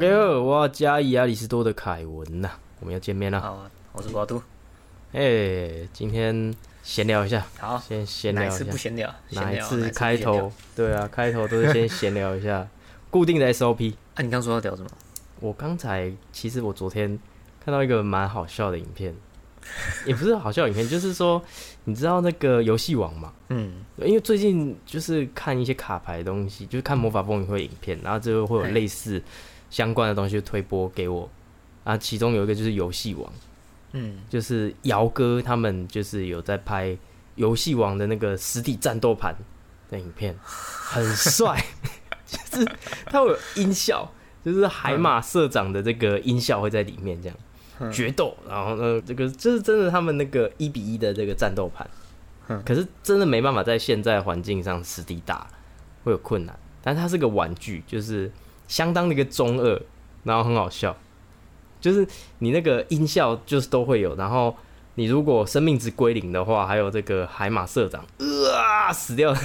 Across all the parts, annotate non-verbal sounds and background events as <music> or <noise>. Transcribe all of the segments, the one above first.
家好，我加以亚里士多的凯文呐，我们要见面了。好，我是国都。哎，今天闲聊一下，好，先闲聊一下。不闲聊？哪一次开头？对啊，开头都是先闲聊一下，<laughs> 固定的 SOP。啊，你刚说要聊什么？我刚才其实我昨天看到一个蛮好笑的影片，<laughs> 也不是好笑影片，就是说，你知道那个游戏王嘛？嗯，因为最近就是看一些卡牌的东西，就是看魔法风云会影片，然后之后会有类似相关的东西推播给我。啊，其中有一个就是游戏王，嗯，就是姚哥他们就是有在拍游戏王的那个实体战斗盘的影片，很帅，<laughs> 就是他有音效，就是海马社长的这个音效会在里面这样。决斗，然后呢，这个就是真的他们那个一比一的这个战斗盘。可是真的没办法在现在环境上实地打，会有困难。但它是个玩具，就是相当的一个中二，然后很好笑。就是你那个音效就是都会有，然后你如果生命值归零的话，还有这个海马社长啊死掉了。<laughs>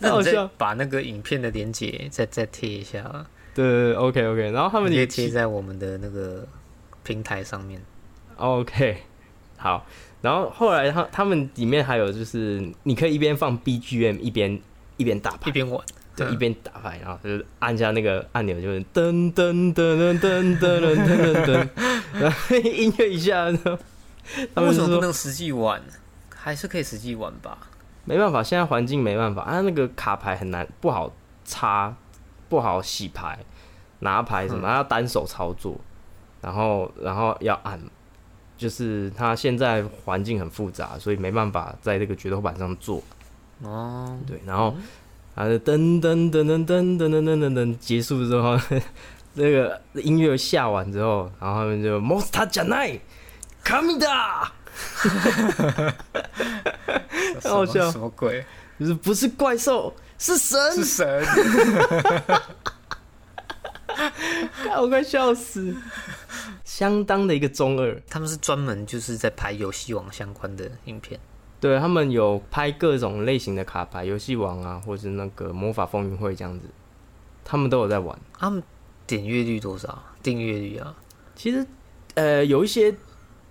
那我就把那个影片的连接再再贴一下啊。对，OK OK。然后他们也贴在我们的那个平台上面。OK。好，然后后来他他们里面还有就是，你可以一边放 BGM 一边一边打牌，一边玩，对，一边打牌，然后就是按下那个按钮，就是噔噔噔噔噔噔噔噔，然后音乐一下，他们为什么不能实际玩？还是可以实际玩吧？没办法，现在环境没办法，啊，那个卡牌很难，不好插，不好洗牌，拿牌什么要单手操作，然后然后要按。就是它现在环境很复杂，所以没办法在这个决斗板上做。哦，对，然后啊噔噔噔噔噔噔噔噔噔结束之后，<laughs> 那个音乐下完之后，然后他们就 Monster 加奈卡米达，太好笑，什么鬼？就是不是怪兽，是神，是神，<laughs> 我快笑死。相当的一个中二，他们是专门就是在拍游戏王相关的影片，对他们有拍各种类型的卡牌，游戏王啊，或者是那个魔法风云会这样子，他们都有在玩。他们点阅率多少？订阅率啊？其实呃，有一些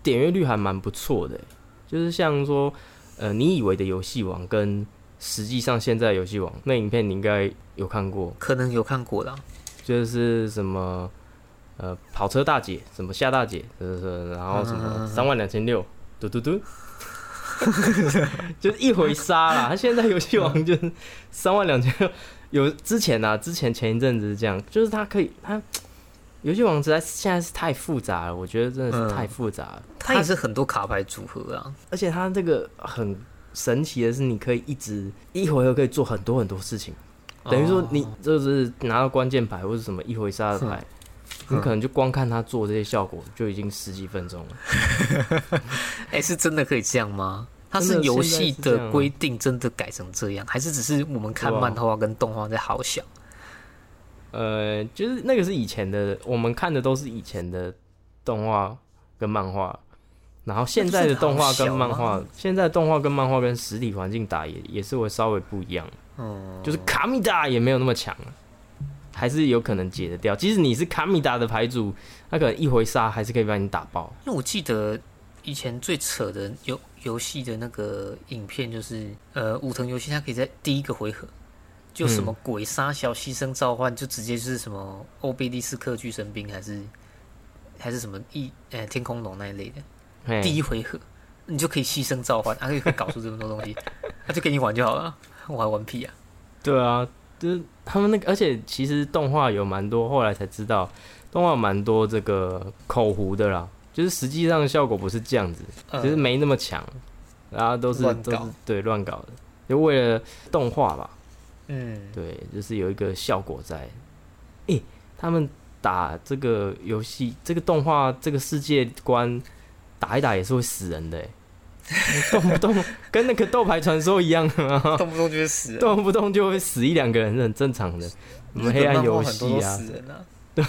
点阅率还蛮不错的，就是像说呃，你以为的游戏王跟实际上现在游戏王那影片，你应该有看过，可能有看过的，就是什么。呃，跑车大姐，什么夏大姐，是是，然后什么三万两千六，嘟嘟嘟，<laughs> 就是一回杀啦。他现在游戏王就是三万两千六，有之前呢，之前前一阵子是这样，就是他可以，他游戏王实在现在是太复杂了，我觉得真的是太复杂了。它也是很多卡牌组合啊，而且它这个很神奇的是，你可以一直一回合可以做很多很多事情，等于说你就是拿到关键牌或者什么一回杀的牌。你可能就光看他做这些效果，就已经十几分钟了。<laughs> 哎，是真的可以这样吗？它是游戏的规定，真的改成这样，还是只是我们看漫画跟动画在好想？呃，就是那个是以前的，我们看的都是以前的动画跟漫画，然后现在的动画跟漫画，现在动画跟漫画跟实体环境打也也是会稍微不一样。哦，就是卡米达也没有那么强。还是有可能解得掉。即使你是卡米达的牌组，他可能一回杀还是可以把你打爆。因为我记得以前最扯的游游戏的那个影片，就是呃武藤游戏，它可以在第一个回合就什么鬼杀小牺牲召唤，就直接就是什么欧贝利斯克巨神兵，还是还是什么一呃天空龙那一类的，第一回合你就可以牺牲召唤，还可以搞出这么多东西，他 <laughs> 就给你玩就好了，我还玩屁啊！对啊。就是他们那个，而且其实动画有蛮多，后来才知道动画蛮多这个口胡的啦。就是实际上效果不是这样子，就是没那么强，然后都是都是对乱搞的，就为了动画吧。嗯，对，就是有一个效果在。诶，他们打这个游戏，这个动画，这个世界观打一打也是会死人的。动不动跟那个斗牌传说一样啊，<laughs> 动不动就会死，动不动就会死一两个人是很正常的。什么黑暗游戏啊，<laughs> 对，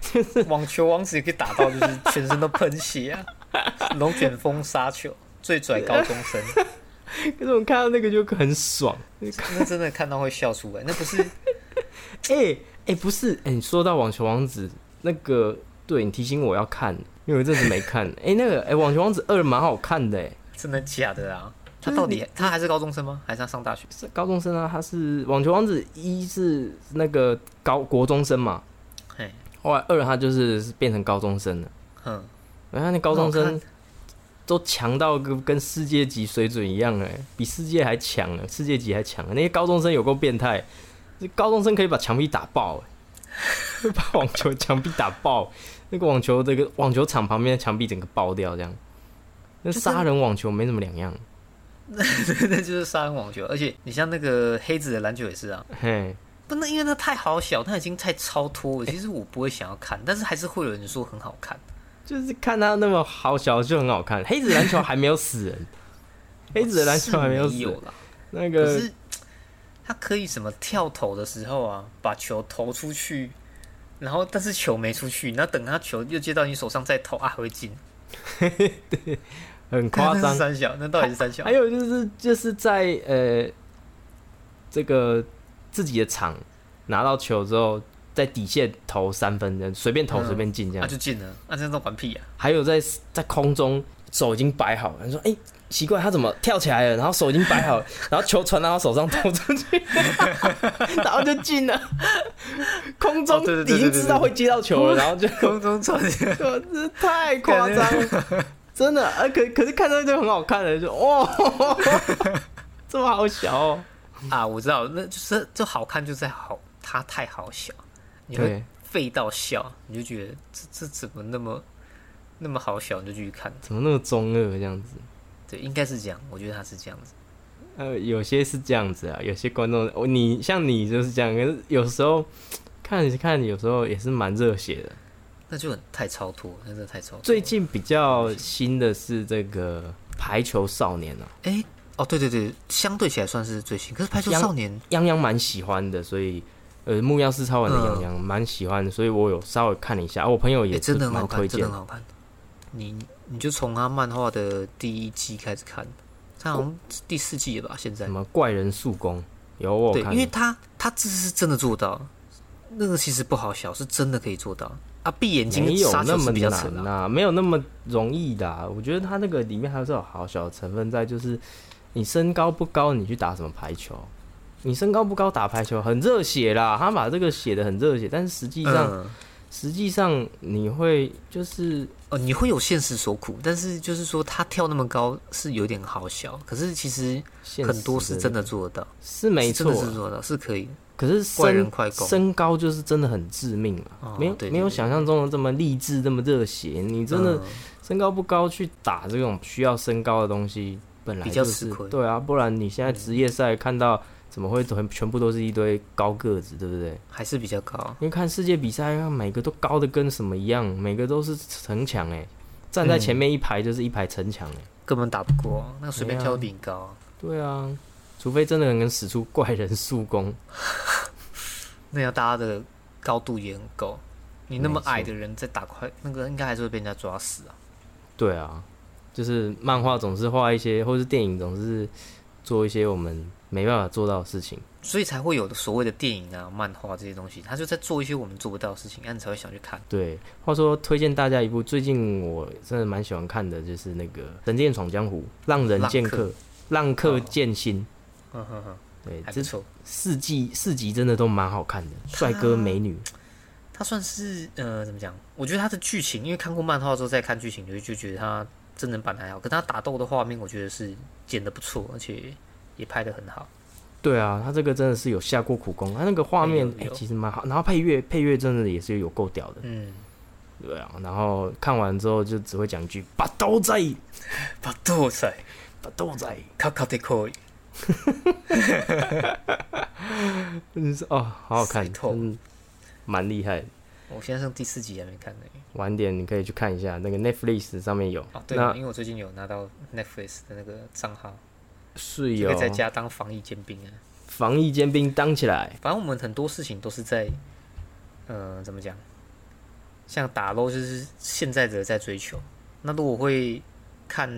就是网球王子也可以打到，就是全身都喷血啊。<laughs> 龙卷风杀球，最拽高中生。可是我看到那个就很爽，那真的看到会笑出来。那不是哎哎，不是哎，你说到网球王子那个，对你提醒我要看，因为我这次没看。哎，那个哎，网球王子二蛮好看的，哎，真的假的啊？他到底他还是高中生吗？还是他上大学？是高中生啊，他是网球王子一是那个高国中生嘛，嘿，后来二他就是变成高中生了，嗯，然后那高中生都强到跟跟世界级水准一样哎，比世界还强了，世界级还强，那些高中生有够变态，高中生可以把墙壁打爆哎，<laughs> 把网球墙壁打爆，那个网球这个网球场旁边的墙壁整个爆掉这样，那杀人网球没什么两样。<laughs> 那那就是杀人网球，而且你像那个黑子的篮球也是啊。嘿，不，能因为它太好小，它已经太超脱了。其实我不会想要看，但是还是会有人说很好看。就是看它那么好小就很好看。黑子篮球还没有死人，<laughs> 黑子的篮球还没有死。那个，可是他可以什么跳投的时候啊，把球投出去，然后但是球没出去，那等他球又接到你手上再投啊，会进。<laughs> 对。很夸张，三小，那到底是三小？还有就是就是在呃这个自己的场拿到球之后，在底线投三分，随便投随便进这样，那就进了。那这样都玩屁啊！还有在在空中手已经摆好，了，你说哎奇怪，他怎么跳起来了？然后手已经摆好，然后球传到他手上投出去，<laughs> 然后就进了。空中已经知道会接到球了，然后就 <laughs> 空中传进，这太夸张了。真的啊，可可是看到就很好看的，就哇，<laughs> 这么好小哦啊！我知道，那就是就好看，就在好，他太好小，你会废到笑，你就觉得这这怎么那么那么好小，你就继续看，怎么那么中二这样子？对，应该是这样，我觉得他是这样子。呃，有些是这样子啊，有些观众，你像你就是这样，可是有时候看看，有时候也是蛮热血的。那就很太超脱，真的太超脱。最近比较新的是这个排球少年了。哎，哦，对对对，相对起来算是最新。可是排球少年，泱泱蛮喜欢的，所以呃，木曜四超玩的泱泱蛮喜欢的，所以我有稍微看了一下。我朋友也真的蛮推荐，很好看。你你就从他漫画的第一季开始看，他好像第四季了吧？现在什么怪人速攻有我看，因为他他这是真的做到，那个其实不好笑，是真的可以做到。啊，闭眼睛没有那么难呐，没有那么容易的。我觉得他那个里面还是有好小的成分在，就是你身高不高，你去打什么排球？你身高不高打排球很热血啦，他把这个写的很热血，但是实际上，实际上你会就是呃，你会有现实所苦，但是就是说他跳那么高是有点好笑，可是其实很多是真的做得到，是没错，是做到是可以。可是身身高就是真的很致命啊，没有没有想象中的这么励志，这么热血。你真的身高不高去打这种需要身高的东西，本来就是对啊，不然你现在职业赛看到怎么会全全部都是一堆高个子，对不对？还是比较高，因为看世界比赛，每个都高的跟什么一样，每个都是城墙哎，站在前面一排就是一排城墙哎，根本打不过，那随便跳顶高。对啊。除非真的能使出怪人速攻，<laughs> 那要大家的高度也很够。你那么矮的人在打快，那个应该还是会被人家抓死啊。对啊，就是漫画总是画一些，或是电影总是做一些我们没办法做到的事情，所以才会有的所谓的电影啊、漫画这些东西，他就在做一些我们做不到的事情，那你才会想去看。对，话说推荐大家一部最近我真的蛮喜欢看的，就是那个《神剑闯江湖》，浪人剑客，浪客剑心。嗯哼哼，对，还不错。四季四集真的都蛮好看的，帅哥美女。他算是呃，怎么讲？我觉得他的剧情，因为看过漫画之后再看剧情，就就觉得他真人版还好。可他打斗的画面，我觉得是剪的不错，而且也拍的很好。对啊，他这个真的是有下过苦功。他那个画面哎，其实蛮好。然后配乐配乐真的也是有够屌的。嗯，对啊。然后看完之后就只会讲一句：把刀仔，<laughs> 把刀仔，把刀仔，卡卡的可以。真 <laughs> 是哦，好好看，嗯，蛮厉害。我现在上第四集还没看呢。晚点你可以去看一下，那个 Netflix 上面有。哦，对，因为我最近有拿到 Netflix 的那个账号，是有在家当防疫尖兵啊。防疫尖兵当起来。反正我们很多事情都是在，呃，怎么讲？像打 LO 就是现在的在追求。那如果会看，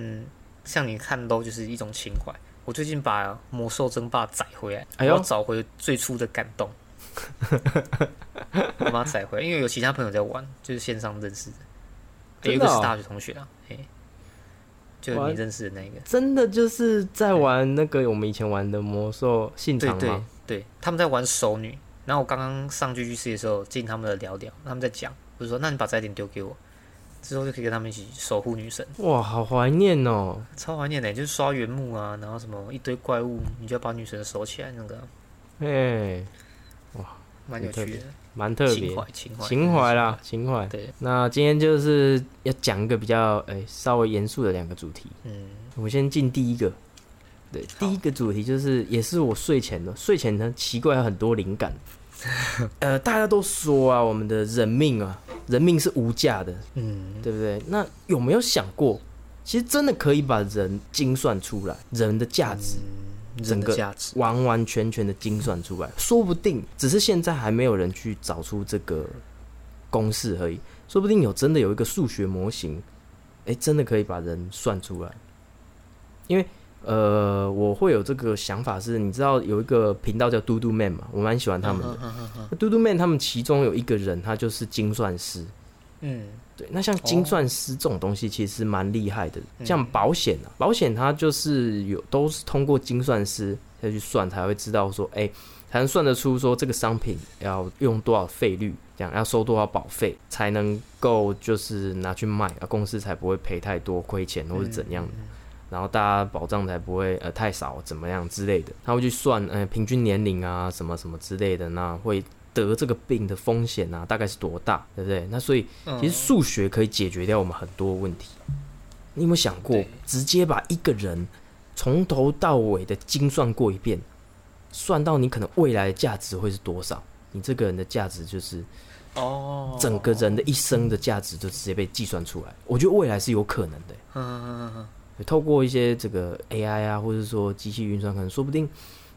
像你看 LO 就是一种情怀。我最近把《魔兽争霸》载回来，我要找回最初的感动。<laughs> 我把它载回来，因为有其他朋友在玩，就是线上认识的，有一个是大学同学啊，哎，就你认识的那个，真的就是在玩那个我们以前玩的魔兽信长吗？对，他们在玩熟女，然后我刚刚上去去试的时候进他们的聊聊，他们在讲，就说那你把载点丢给我。之后就可以跟他们一起守护女神。哇，好怀念哦！超怀念的，就是刷原木啊，然后什么一堆怪物，你就要把女神守起来那个。哎，哇，蛮有趣的，蛮特别，情怀，情怀，情怀啦，情怀。对，那今天就是要讲一个比较哎稍微严肃的两个主题。嗯，我先进第一个。对，第一个主题就是也是我睡前的，睡前呢奇怪有很多灵感。<laughs> 呃，大家都说啊，我们的人命啊，人命是无价的，嗯，对不对？那有没有想过，其实真的可以把人精算出来，人的价值，整个价值完完全全的精算出来，说不定只是现在还没有人去找出这个公式而已，说不定有真的有一个数学模型，哎，真的可以把人算出来，因为。呃，我会有这个想法，是你知道有一个频道叫嘟嘟 man 嘛，我蛮喜欢他们的。嘟嘟 man 他们其中有一个人，他就是精算师。嗯，对。那像精算师这种东西，其实蛮厉害的。像保险啊，保险它就是有都是通过精算师再去算，才会知道说，哎，才能算得出说这个商品要用多少费率，这样要收多少保费，才能够就是拿去卖啊，公司才不会赔太多亏钱或是怎样的。然后大家保障才不会呃太少怎么样之类的，他会去算呃平均年龄啊什么什么之类的，那会得这个病的风险啊大概是多大，对不对？那所以其实数学可以解决掉我们很多问题。你有没有想过，直接把一个人从头到尾的精算过一遍，算到你可能未来的价值会是多少？你这个人的价值就是哦，整个人的一生的价值就直接被计算出来。我觉得未来是有可能的。嗯嗯嗯嗯。透过一些这个 AI 啊，或者说机器运算，可能说不定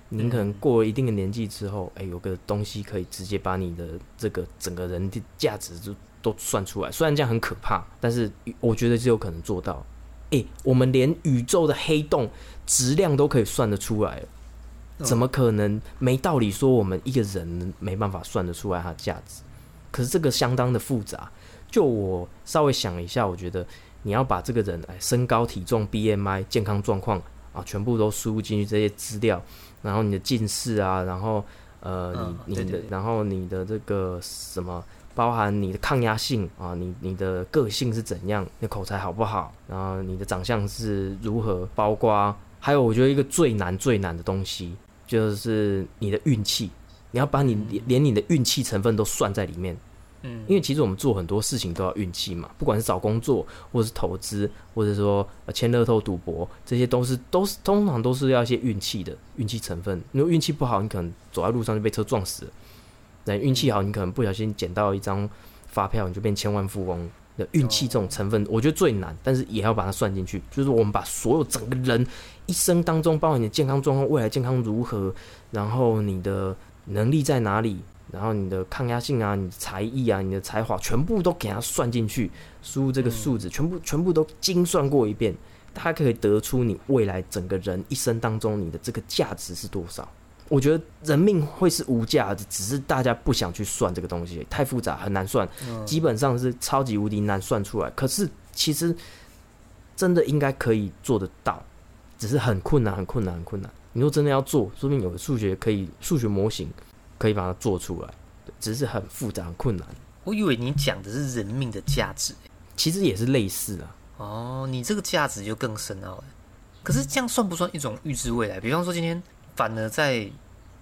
您可能过了一定的年纪之后，哎，有个东西可以直接把你的这个整个人的价值就都算出来。虽然这样很可怕，但是我觉得是有可能做到。哎，我们连宇宙的黑洞质量都可以算得出来了，怎么可能没道理说我们一个人没办法算得出来它的价值？可是这个相当的复杂。就我稍微想了一下，我觉得。你要把这个人哎身高体重 BMI 健康状况啊全部都输入进去这些资料，然后你的近视啊，然后呃你你的然后你的这个什么包含你的抗压性啊，你你的个性是怎样，你口才好不好，然后你的长相是如何，包括还有我觉得一个最难最难的东西就是你的运气，你要把你连你的运气成分都算在里面。嗯，因为其实我们做很多事情都要运气嘛，不管是找工作，或者是投资，或者说签乐透、赌博，这些都是都是通常都是要一些运气的运气成分。如果运气不好，你可能走在路上就被车撞死了；那运气好，你可能不小心捡到一张发票，你就变千万富翁。的运气这种成分，我觉得最难，但是也要把它算进去。就是我们把所有整个人一生当中，包括你的健康状况、未来健康如何，然后你的能力在哪里。然后你的抗压性啊，你的才艺啊，你的才华，全部都给它算进去，输入这个数字，全部全部都精算过一遍，它可以得出你未来整个人一生当中你的这个价值是多少。我觉得人命会是无价的，只是大家不想去算这个东西，太复杂很难算，基本上是超级无敌难算出来。可是其实真的应该可以做得到，只是很困难，很困难，很困难。你说真的要做，说明有个数学可以数学模型。可以把它做出来，只是很复杂、很困难。我以为你讲的是人命的价值，其实也是类似啊。哦，你这个价值就更深奥了。可是这样算不算一种预知未来？比方说今天反而在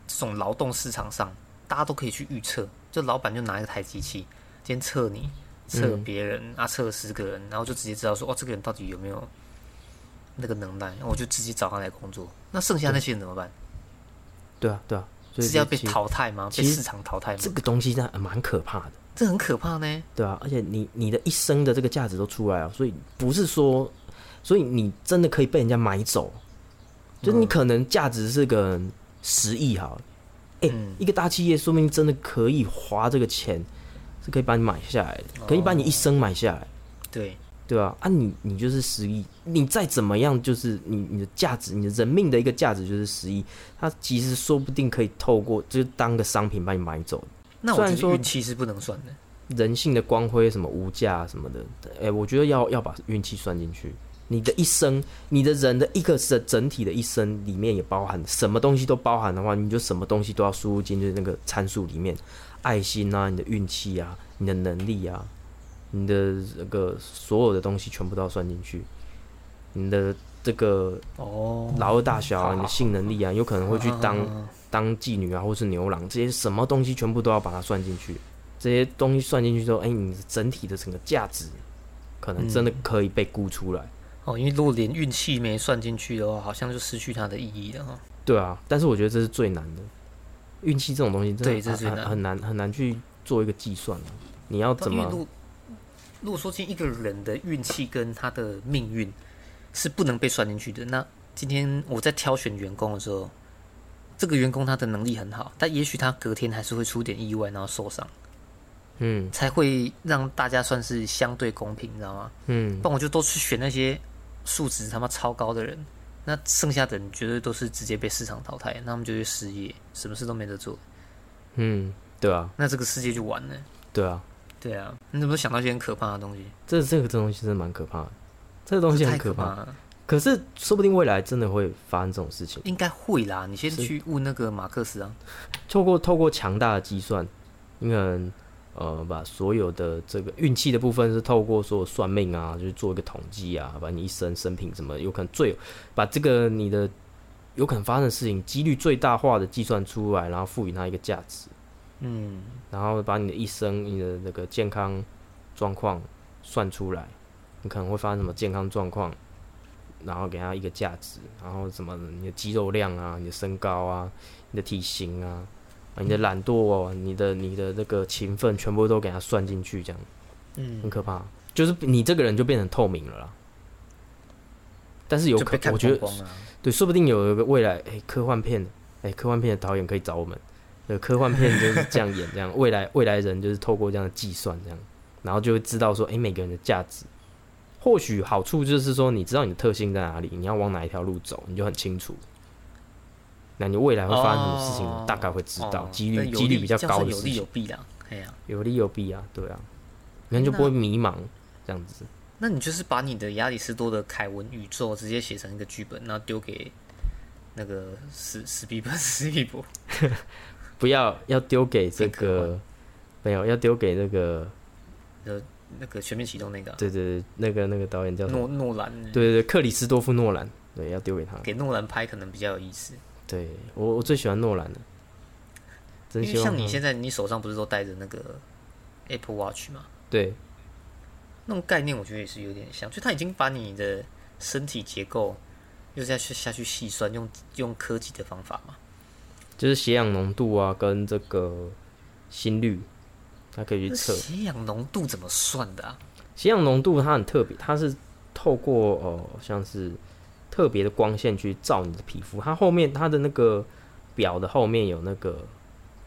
这种劳动市场上，大家都可以去预测，就老板就拿一台机器，今天测你、测别人啊，测十个人，然后就直接知道说，哦，这个人到底有没有那个能耐，我就直接找他来工作。那剩下那些人怎么办？对啊，对啊。是要被淘汰吗？被市场淘汰吗？这个东西真的蛮可怕的，这很可怕呢。对啊，而且你你的一生的这个价值都出来了，所以不是说，所以你真的可以被人家买走，就是你可能价值是个十亿哈，哎，一个大企业说明真的可以花这个钱，是可以把你买下来的，可以把你一生买下来。对，对啊，啊你你就是十亿，你再怎么样就是你你的价值，你的人命的一个价值就是十亿，他其实说不定可以透过就是当个商品把你买走。那我觉得运气是不能算的，人性的光辉什么无价什么的，哎，我觉得要要把运气算进去。你的一生，你的人的一个整整体的一生里面也包含什么东西都包含的话，你就什么东西都要输入进去那个参数里面，爱心啊，你的运气啊，你的能力啊，你的这个所有的东西全部都要算进去，你的这个哦，老二大小啊，你的性能力啊，有可能会去当当妓女啊，或是牛郎，这些什么东西全部都要把它算进去，这些东西算进去之后，哎，你整体的整个价值可能真的可以被估出来。哦，因为如果连运气没算进去的话，好像就失去它的意义了哈。对啊，但是我觉得这是最难的，运气这种东西，对，这是很难很难去做一个计算你要怎么？如果说今一个人的运气跟他的命运是不能被算进去的，那今天我在挑选员工的时候，这个员工他的能力很好，但也许他隔天还是会出点意外，然后受伤。嗯，才会让大家算是相对公平，你知道吗？嗯，不然我就都去选那些。素质他妈超高的人，那剩下的人绝对都是直接被市场淘汰，那他们就会失业，什么事都没得做。嗯，对啊，那这个世界就完了。对啊，对啊，你怎么想到一些很可怕的东西？这这个这东西真的蛮可怕的，这个东西很可怕。可是说不定未来真的会发生这种事情，应该会啦。你先去问那个马克思啊，透过透过强大的计算，你可能。呃，把所有的这个运气的部分是透过说算命啊，就是做一个统计啊，把你一生生平什么有可能最把这个你的有可能发生的事情几率最大化的计算出来，然后赋予它一个价值，嗯，然后把你的一生你的那个健康状况算出来，你可能会发生什么健康状况，然后给他一个价值，然后什么你的肌肉量啊，你的身高啊，你的体型啊。你的懒惰哦，你的你的那个勤奋，全部都给他算进去，这样，嗯，很可怕。就是你这个人就变成透明了啦。但是有可，我觉得，对，说不定有一个未来，哎，科幻片，哎，科幻片的导演可以找我们。呃，科幻片就是这样演，这样未来未来人就是透过这样的计算，这样，然后就会知道说，哎，每个人的价值。或许好处就是说，你知道你的特性在哪里，你要往哪一条路走，你就很清楚。那你未来会发生什么事情，大概会知道，几率几率比较高的事情。有利有弊啊，哎呀，有利有弊啊，对啊，人就不会迷茫这样子。那你就是把你的亚里士多的凯文宇宙直接写成一个剧本，然后丢给那个史史皮本史皮博，<laughs> 不要要丢给这个没有要丢给那个呃那个全面启动那个，对对对，那个那个导演叫诺诺兰，对对对，克里斯多夫诺兰，对，要丢给他，给诺兰拍可能比较有意思。对我，我最喜欢诺兰的。因为像你现在，你手上不是都带着那个 Apple Watch 吗？对，那种概念我觉得也是有点像，就他已经把你的身体结构又再去下去细算，用用科技的方法嘛，就是血氧浓度啊，跟这个心率，它可以去测。血氧浓度怎么算的啊？血氧浓度它很特别，它是透过哦，像是。特别的光线去照你的皮肤，它后面它的那个表的后面有那个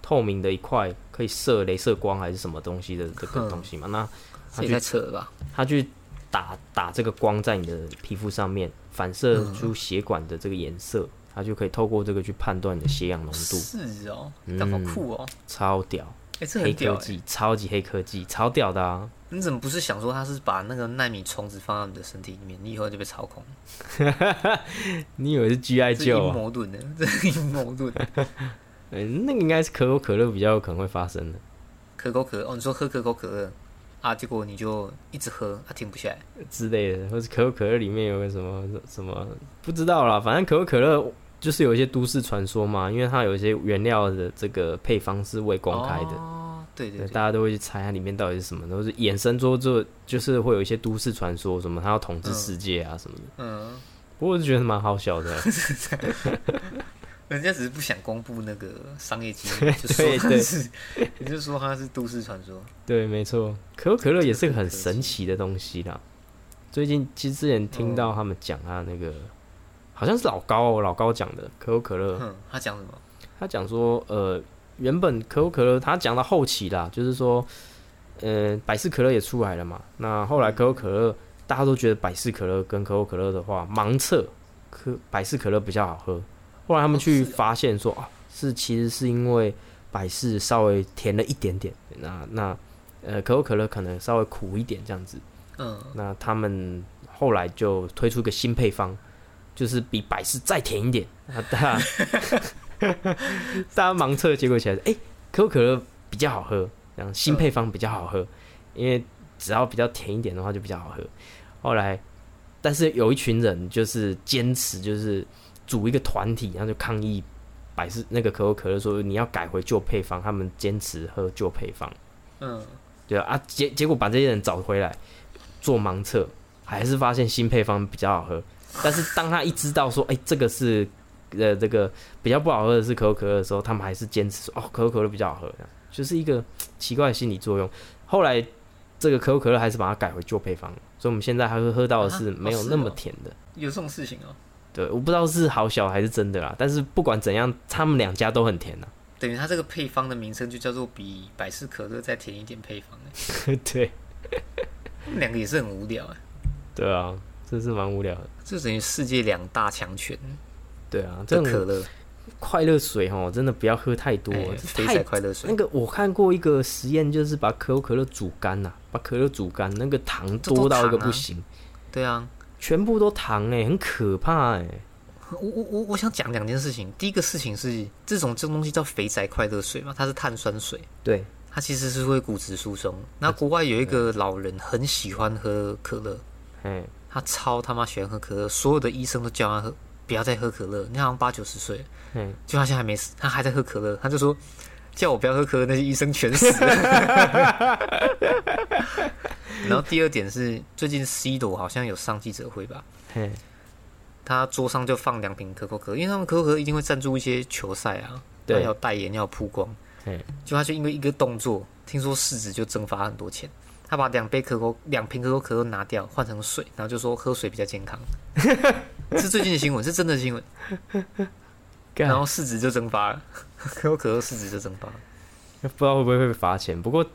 透明的一块可以射镭射光还是什么东西的这个东西嘛？那它去测吧，它去打打这个光在你的皮肤上面，反射出血管的这个颜色，它就可以透过这个去判断你的血氧浓度。是哦，那好酷哦，超屌！哎，黑科技，超级黑科技，超屌的啊！你怎么不是想说他是把那个纳米虫子放到你的身体里面，你以后就被操控？<laughs> 你以为是 G I 救？矛盾的，这是矛盾。嗯，<laughs> 那个应该是可口可乐比较有可能会发生的。可口可乐哦，你说喝可口可乐啊，结果你就一直喝，它停不下来之类的，或是可口可乐里面有个什么什么不知道啦，反正可口可乐就是有一些都市传说嘛，因为它有一些原料的这个配方是未公开的。对对，大家都会去猜它里面到底是什么，都是衍生出做，就是会有一些都市传说，什么它要统治世界啊什么的。嗯，不过我是觉得蛮好笑的。<laughs> 人家只是不想公布那个商业机密，<laughs> 就说它是，你就说它是都市传说。对，没错，可口可乐也是个很神奇的东西啦。最近其实之前听到他们讲他那个，好像是老高哦老高讲的可口可乐。嗯，他讲什么？他讲说，呃。原本可口可乐，他讲到后期啦，就是说，呃，百事可乐也出来了嘛。那后来可口可乐大家都觉得百事可乐跟可口可乐的话，盲测可百事可乐比较好喝。后来他们去发现说啊，是其实是因为百事稍微甜了一点点，那那呃可口可乐可能稍微苦一点这样子。嗯，那他们后来就推出一个新配方，就是比百事再甜一点。啊 <laughs> 大家大家盲测结果起来，哎，可口可乐比较好喝，然后新配方比较好喝，因为只要比较甜一点的话就比较好喝。后来，但是有一群人就是坚持，就是组一个团体，然后就抗议百事那个可口可乐说你要改回旧配方，他们坚持喝旧配方。嗯，对啊，结结果把这些人找回来。做盲测，还是发现新配方比较好喝。但是当他一知道说，哎，这个是呃这个比较不好喝的是可口可乐的时候，他们还是坚持说，哦，可口可乐比较好喝，就是一个奇怪的心理作用。后来这个可口可乐还是把它改回旧配方，所以我们现在还会喝到的是没有那么甜的。有这种事情哦？对，我不知道是好小还是真的啦。但是不管怎样，他们两家都很甜呐。等于它这个配方的名称就叫做比百事可乐再甜一点配方。<laughs> 对。两个也是很无聊哎，对啊，真是蛮无聊的。这等于世界两大强权。对啊，这可乐、快乐水哦，真的不要喝太多。太快乐水。那个我看过一个实验，就是把可口可乐煮干呐，把可乐煮干，那个糖多到一个不行。对啊，全部都糖哎，很可怕哎。我我我我想讲两件事情。第一个事情是，这种这种东西叫肥宅快乐水嘛，它是碳酸水。对。它其实是会骨质疏松。那国外有一个老人很喜欢喝可乐，嗯，他超他妈喜欢喝可乐，所有的医生都叫他喝，不要再喝可乐。你好像八九十岁，嗯，就他现在还没死，他还在喝可乐。他就说叫我不要喝可乐，那些医生全死了。<laughs> 然后第二点是，最近 C 朵好像有上记者会吧？他桌上就放两瓶可口可乐，因为他们可口可乐一定会赞助一些球赛啊，对，要代言要曝光。就他就因为一个动作，听说市值就蒸发很多钱。他把两杯可口两瓶可口可乐拿掉，换成水，然后就说喝水比较健康。<laughs> 是最近的新闻，是真的新闻。然后市值就蒸发了，可口可乐市值就蒸发了。不知道会不会被罚钱？不过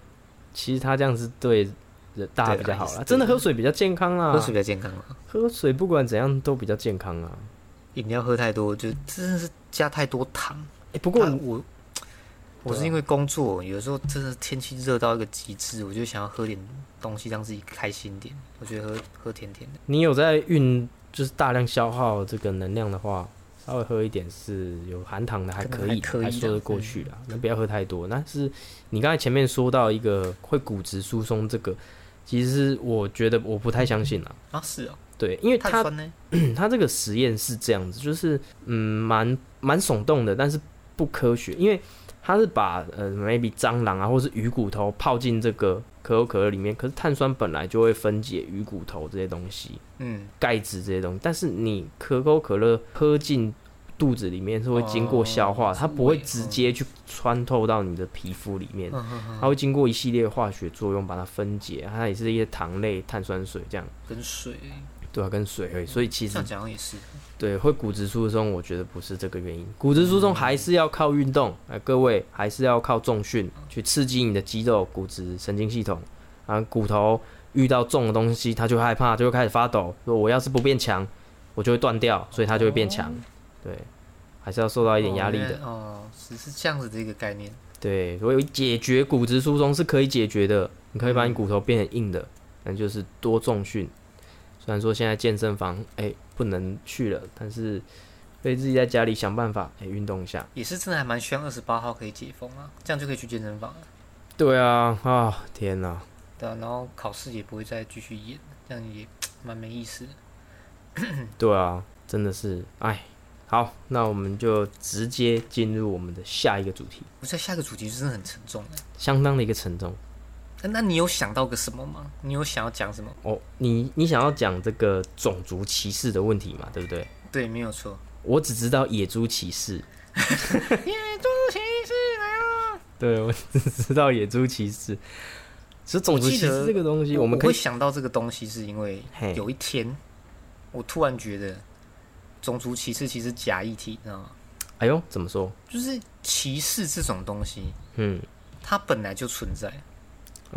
其实他这样子对人大家比较好了。真的喝水比较健康啊，喝水比较健康啊。喝水不管怎样都比较健康啊。饮料喝太多就真的是加太多糖。哎，不过我。我是因为工作，有时候真的天气热到一个极致，我就想要喝点东西让自己开心点。我觉得喝喝甜甜的。你有在运，就是大量消耗这个能量的话，稍微喝一点是有含糖的，还可以，还说得过去啦。那不要喝太多。那是你刚才前面说到一个会骨质疏松，这个其实我觉得我不太相信啦。啊，是哦，对，因为他他 <clears throat> 这个实验是这样子，就是嗯，蛮蛮耸动的，但是不科学，因为。它是把呃，maybe 蟑螂啊，或是鱼骨头泡进这个可口可乐里面，可是碳酸本来就会分解鱼骨头这些东西，嗯，钙质这些东西，但是你可口可乐喝进肚子里面是会经过消化，它不会直接去穿透到你的皮肤里面，它会经过一系列化学作用把它分解，它也是一些糖类、碳酸水这样，跟水。对啊，跟水而已，所以其实讲也是对会骨质疏松，我觉得不是这个原因。骨质疏松还是要靠运动，哎，各位还是要靠重训去刺激你的肌肉、骨质、神经系统啊。骨头遇到重的东西，它就害怕，就会开始发抖。说我要是不变强，我就会断掉，所以它就会变强。对，还是要受到一点压力的。哦，只是这样子的一个概念。对，所以解决骨质疏松是可以解决的，你可以把你骨头变成硬的，那就是多重训。虽然说现在健身房哎不能去了，但是可以自己在家里想办法哎运动一下。也是真的还蛮希望二十八号可以解封啊，这样就可以去健身房了。对啊啊天哪！对啊，然后考试也不会再继续演，这样也蛮没意思。<clears throat> 对啊，真的是哎。好，那我们就直接进入我们的下一个主题。我在下一个主题真的很沉重哎，相当的一个沉重。那你有想到个什么吗？你有想要讲什么？哦，你你想要讲这个种族歧视的问题嘛？对不对？对，没有错。我只知道野猪歧视。<laughs> 野猪歧视来了。对，我只知道野猪歧视。其实种族歧视这个东西，我们可以想到这个东西，是因为有一天，我突然觉得种族歧视其实假议题，你知道吗？哎呦，怎么说？就是歧视这种东西，嗯，它本来就存在。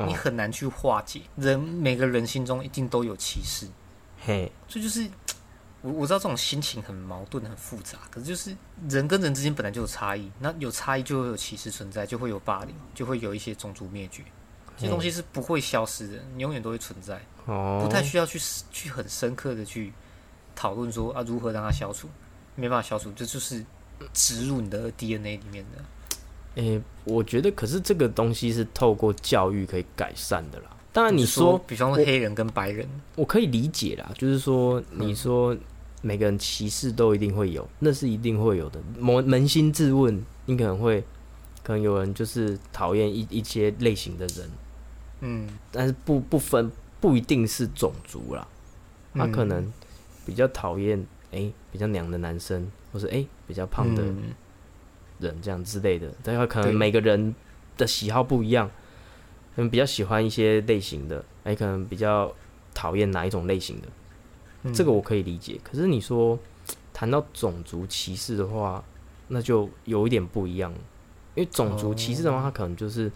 你很难去化解。人每个人心中一定都有歧视，嘿，这就是我我知道这种心情很矛盾、很复杂。可是就是人跟人之间本来就有差异，那有差异就会有歧视存在，就会有霸凌，就会有一些种族灭绝。这些东西是不会消失的，你永远都会存在。哦，不太需要去去很深刻的去讨论说啊如何让它消除，没办法消除，这就是植入你的 DNA 里面的。诶，我觉得可是这个东西是透过教育可以改善的啦。当然你说，比方说黑人跟白人，我可以理解啦。就是说，你说每个人歧视都一定会有，那是一定会有的。扪扪心自问，你可能会可能有人就是讨厌一一些类型的人，嗯，但是不不分不一定是种族啦，他可能比较讨厌哎比较娘的男生，或是哎比较胖的。人这样之类的，大家可能每个人的喜好不一样，可能比较喜欢一些类型的，哎，可能比较讨厌哪一种类型的，这个我可以理解。可是你说谈到种族歧视的话，那就有一点不一样，因为种族歧视的话，他可能就是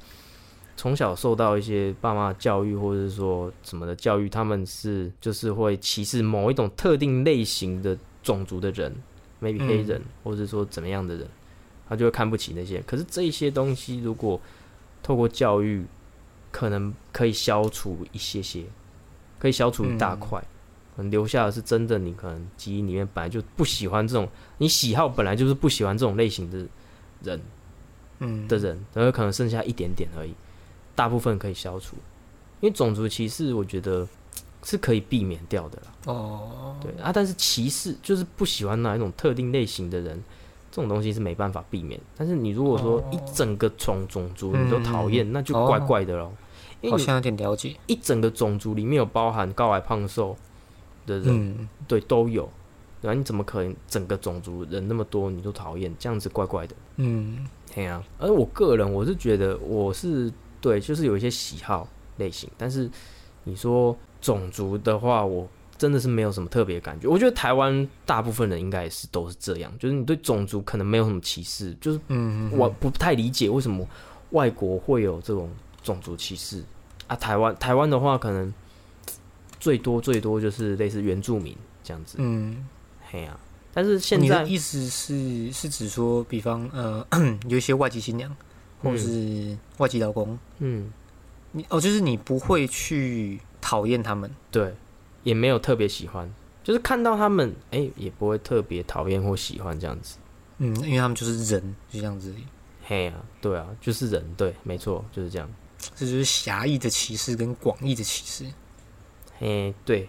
从小受到一些爸妈教育，或者是说什么的教育，他们是就是会歧视某一种特定类型的种族的人，maybe 黑人，或者说怎么样的人。他就会看不起那些，可是这些东西如果透过教育，可能可以消除一些些，可以消除一大块，留下的是真的你可能基因里面本来就不喜欢这种，你喜好本来就是不喜欢这种类型的人，嗯的人，然后可能剩下一点点而已，大部分可以消除，因为种族歧视我觉得是可以避免掉的啦。哦，对啊，但是歧视就是不喜欢哪一种特定类型的人。这种东西是没办法避免，但是你如果说一整个种种族你都讨厌，那就怪怪的喽。好像有点了解，一整个种族里面有包含高矮胖瘦的人，对，都有。然后你怎么可能整个种族人那么多你都讨厌？这样子怪怪的。嗯，对啊。而我个人我是觉得我是对，就是有一些喜好类型，但是你说种族的话，我。真的是没有什么特别感觉，我觉得台湾大部分人应该也是都是这样，就是你对种族可能没有什么歧视，就是嗯，我不太理解为什么外国会有这种种族歧视啊。台湾台湾的话，可能最多最多就是类似原住民这样子，嗯，嘿呀。但是现在意思是是指说，比方呃，<clears throat> 有一些外籍新娘或者是外籍老公，嗯，你哦，就是你不会去讨厌他们，对。也没有特别喜欢，就是看到他们，哎，也不会特别讨厌或喜欢这样子。嗯，因为他们就是人，就这样子。嘿啊，对啊，就是人，对，没错，就是这样。这就是狭义的歧视跟广义的歧视。嘿，对，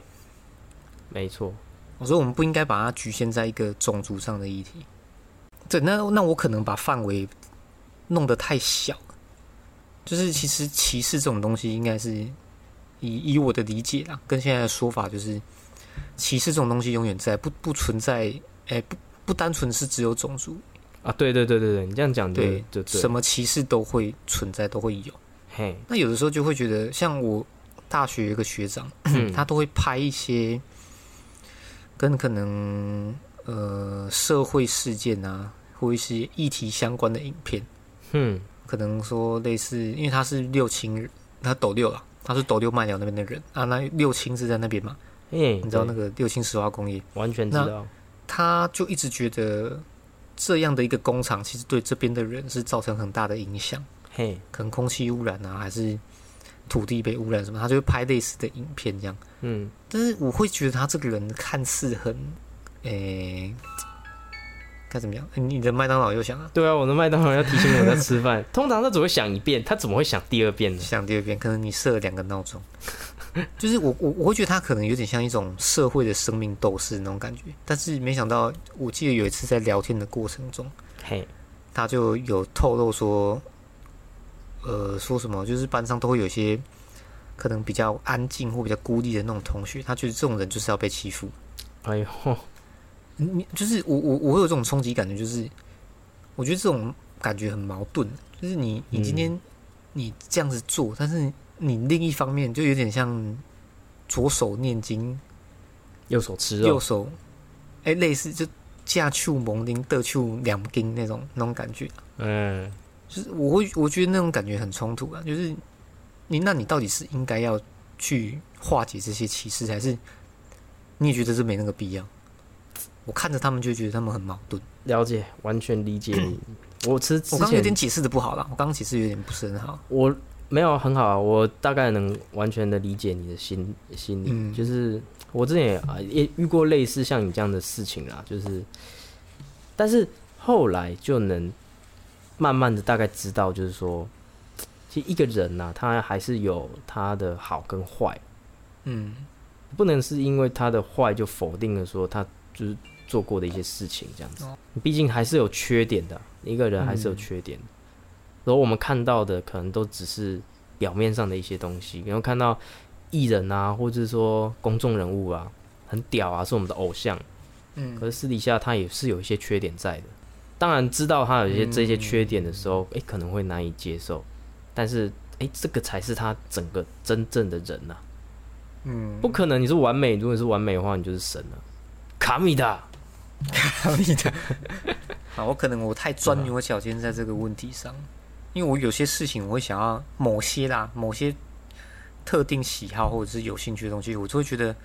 没错。我说我们不应该把它局限在一个种族上的议题。对，那那我可能把范围弄得太小。就是其实歧视这种东西，应该是。以以我的理解啦，跟现在的说法就是，歧视这种东西永远在，不不存在，哎，不不单纯是只有种族啊，对对对对对，你这样讲对，就什么歧视都会存在，都会有。嘿，那有的时候就会觉得，像我大学有一个学长，他都会拍一些跟可能呃社会事件啊，或一些议题相关的影片，嗯，可能说类似，因为他是六亲，他抖六了。他是斗六麦寮那边的人啊，那六亲是在那边嘛？哎，你知道那个六亲石化工业？完全知道。他就一直觉得这样的一个工厂，其实对这边的人是造成很大的影响。嘿，可能空气污染啊，还是土地被污染什么？他就会拍类似的影片这样。嗯，但是我会觉得他这个人看似很，诶。该怎么样？你的麦当劳又响了。对啊，我的麦当劳要提醒我在吃饭。<laughs> 通常他只会响一遍，他怎么会响第二遍呢？响第二遍，可能你设了两个闹钟。就是我我我会觉得他可能有点像一种社会的生命斗士那种感觉。但是没想到，我记得有一次在聊天的过程中，嘿，他就有透露说，呃，说什么就是班上都会有一些可能比较安静或比较孤立的那种同学，他觉得这种人就是要被欺负。哎呦。你就是我我我会有这种冲击感觉，就是我觉得这种感觉很矛盾。就是你你今天你这样子做，但是你另一方面就有点像左手念经，右手吃肉，右手哎类似就架触蒙丁得触两丁那种那种感觉。嗯，就是我会我觉得那种感觉很冲突啊。就是你那你到底是应该要去化解这些歧视，还是你也觉得这没那个必要？我看着他们就觉得他们很矛盾。了解，完全理解你。我其实我刚刚有点解释的不好了，我刚刚解释有点不是很好。我没有很好，我大概能完全的理解你的心心理。就是我之前也啊也遇过类似像你这样的事情啦，就是，但是后来就能慢慢的大概知道，就是说，其实一个人呐，他还是有他的好跟坏。嗯，不能是因为他的坏就否定了说他就是。做过的一些事情，这样子，毕竟还是有缺点的。一个人还是有缺点，然后我们看到的可能都只是表面上的一些东西。然后看到艺人啊，或者说公众人物啊，很屌啊，是我们的偶像。嗯，可是私底下他也是有一些缺点在的。当然，知道他有一些这些缺点的时候，哎，可能会难以接受。但是，哎，这个才是他整个真正的人呐。嗯，不可能你是完美，如果你是完美的话，你就是神了。卡米达。卡米的，<laughs> 啊，我可能我太钻牛角尖在这个问题上，因为我有些事情我会想要某些啦，某些特定喜好或者是有兴趣的东西，我就会觉得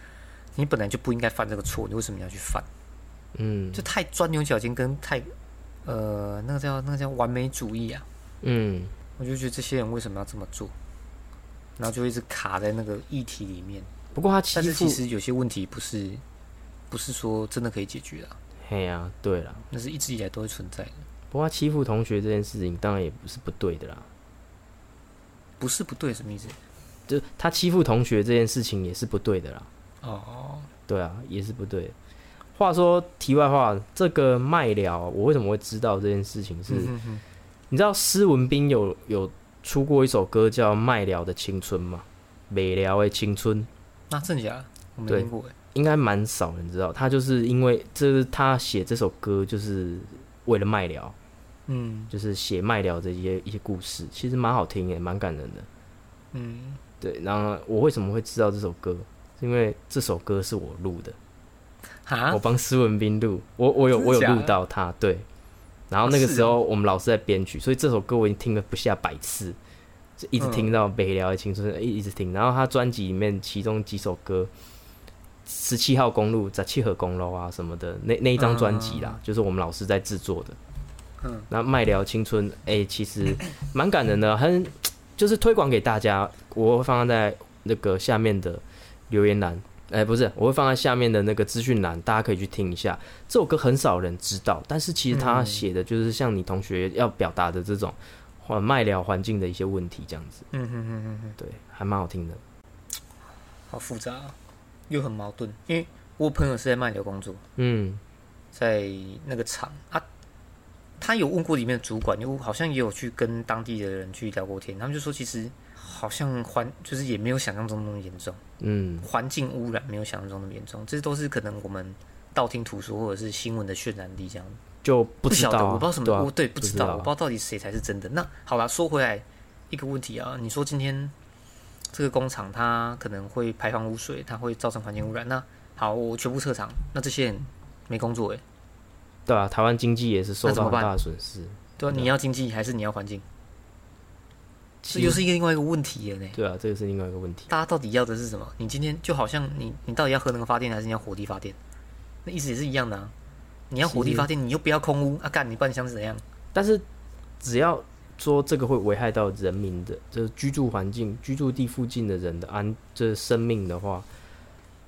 你本来就不应该犯这个错，你为什么要去犯？嗯，就太钻牛角尖跟太呃那个叫那个叫完美主义啊，嗯，我就觉得这些人为什么要这么做，然后就一直卡在那个议题里面。不过他但是其实有些问题不是不是说真的可以解决的。嘿呀，对了，那是一直以来都会存在的。不过欺负同学这件事情，当然也不是不对的啦。不是不对，什么意思？就他欺负同学这件事情也是不对的啦。哦，对啊，也是不对。话说题外话，这个麦聊，我为什么会知道这件事情？是，你知道施文斌有有出过一首歌叫《麦聊的青春》吗？美聊的青春。那真假？我没听过应该蛮少人知道，他就是因为这是他写这首歌，就是为了卖疗，嗯，就是写卖疗这些一些故事，其实蛮好听也蛮感人的，嗯，对。然后我为什么会知道这首歌？是因为这首歌是我录的，啊，我帮施文斌录，我我有我有录到他，对。然后那个时候我们老师在编曲，所以这首歌我已经听了不下百次，就一直听到北辽的青春，一一直听。然后他专辑里面其中几首歌。十七号公路在七河公路啊什么的，那那一张专辑啦，就是我们老师在制作的。嗯，那麦聊青春，哎，其实蛮感人的，很就是推广给大家。我会放在那个下面的留言栏，哎，不是，我会放在下面的那个资讯栏，大家可以去听一下。这首歌很少人知道，但是其实他写的就是像你同学要表达的这种环麦聊环境的一些问题，这样子。嗯哼哼哼哼，对，还蛮好听的。好复杂。又很矛盾，因为我朋友是在卖流工作，嗯，在那个厂啊，他有问过里面的主管，又好像也有去跟当地的人去聊过天，他们就说其实好像环就是也没有想象中那么严重，嗯，环境污染没有想象中那么严重，这都是可能我们道听途说或者是新闻的渲染力这样，就不晓得，我不知道什么，对，不知道，我不知道到底谁才是真的。那好了，说回来一个问题啊，你说今天。这个工厂它可能会排放污水，它会造成环境污染。那好，我全部撤厂，那这些人没工作哎。对啊，台湾经济也是受到很大的损失。对啊，你要经济还是你要环境？这又是一个另外一个问题了呢。对啊，这个是另外一个问题。大家到底要的是什么？你今天就好像你，你到底要核能发电还是你要火力发电？那意思也是一样的啊。你要火力发电，你又不要空污啊？干，你不然想怎样？但是只要。说这个会危害到人民的，就是居住环境、居住地附近的人的安，这生命的话，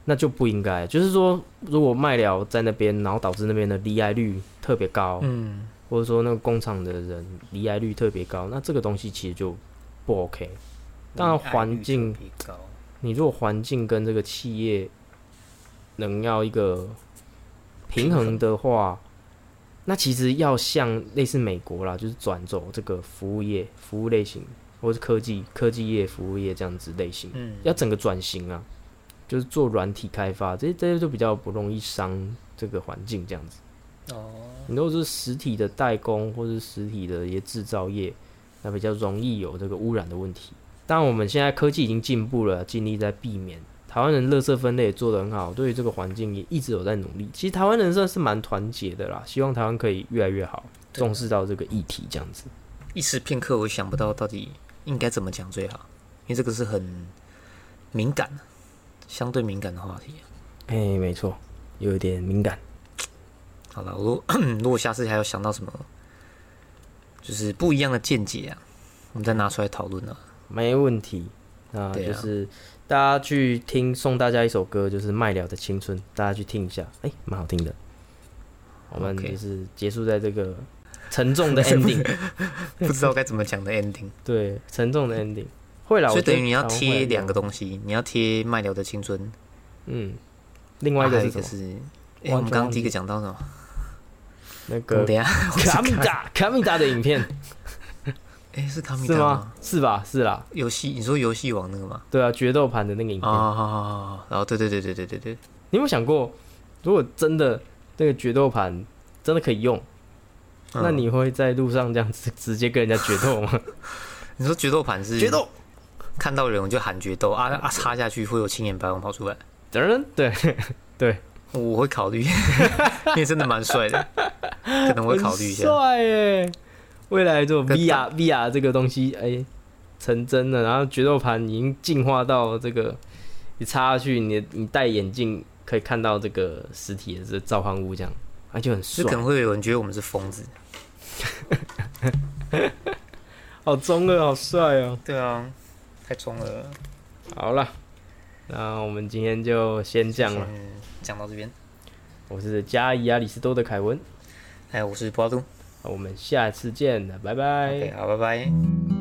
那就不应该。就是说，如果卖了在那边，然后导致那边的离癌率特别高，嗯，或者说那个工厂的人离癌率特别高，那这个东西其实就不 OK。当然，环境，你如果环境跟这个企业能要一个平衡的话。那其实要像类似美国啦，就是转走这个服务业、服务类型，或是科技、科技业、服务业这样子类型，嗯，要整个转型啊，就是做软体开发，这些这些就比较不容易伤这个环境这样子。哦，你如果是实体的代工或是实体的一些制造业，那比较容易有这个污染的问题。当然，我们现在科技已经进步了，尽力在避免。台湾人垃圾分类也做得很好，对于这个环境也一直有在努力。其实台湾人算是蛮团结的啦，希望台湾可以越来越好，重视到这个议题这样子。一时片刻我想不到到底应该怎么讲最好。因为这个是很敏感、相对敏感的话题。哎，没错，有一点敏感。好了，我 <clears throat> 如果下次还有想到什么，就是不一样的见解啊，我们再拿出来讨论啊。没问题，那就是大家去听，送大家一首歌，就是麦了的青春，大家去听一下，哎，蛮好听的。我们就是结束在这个沉重的 <laughs> ending，不知道该怎么讲的 ending。<laughs> 对，沉重的 ending。会了，所以等于你要贴两个东西，你要贴麦寮的青春，嗯，另外一个是，哎，我们刚刚第一个讲到什么？那个卡米达卡米达的影片。哎，是卡米达吗？是吧？是啦。游戏，你说游戏王那个吗？对啊，决斗盘的那个影片。啊，然后对对对对对对对。你有没有想过，如果真的那个决斗盘真的可以用，那你会在路上这样子 <laughs> 直接跟人家决斗吗？<laughs> 你说决斗盘是决斗，看到人我就喊决斗啊啊，插下去会有青眼白龙跑出来。等对 <laughs> 对，我会考虑，因为真的蛮帅的，可能会考虑一下。帅耶！未来做 VR VR 这个东西，哎，成真了。然后决斗盘已经进化到这个，你插下去，你你戴眼镜可以看到这个实体的这召唤物，这样，而且很帅。可能会有人觉得我们是疯子，<laughs> 好中二，好帅哦！对啊，太中了。好了，那我们今天就先这样了，讲到这边。我是加伊亚里斯多的凯文，哎，我是波多。我们下次见了，拜拜。好，拜拜。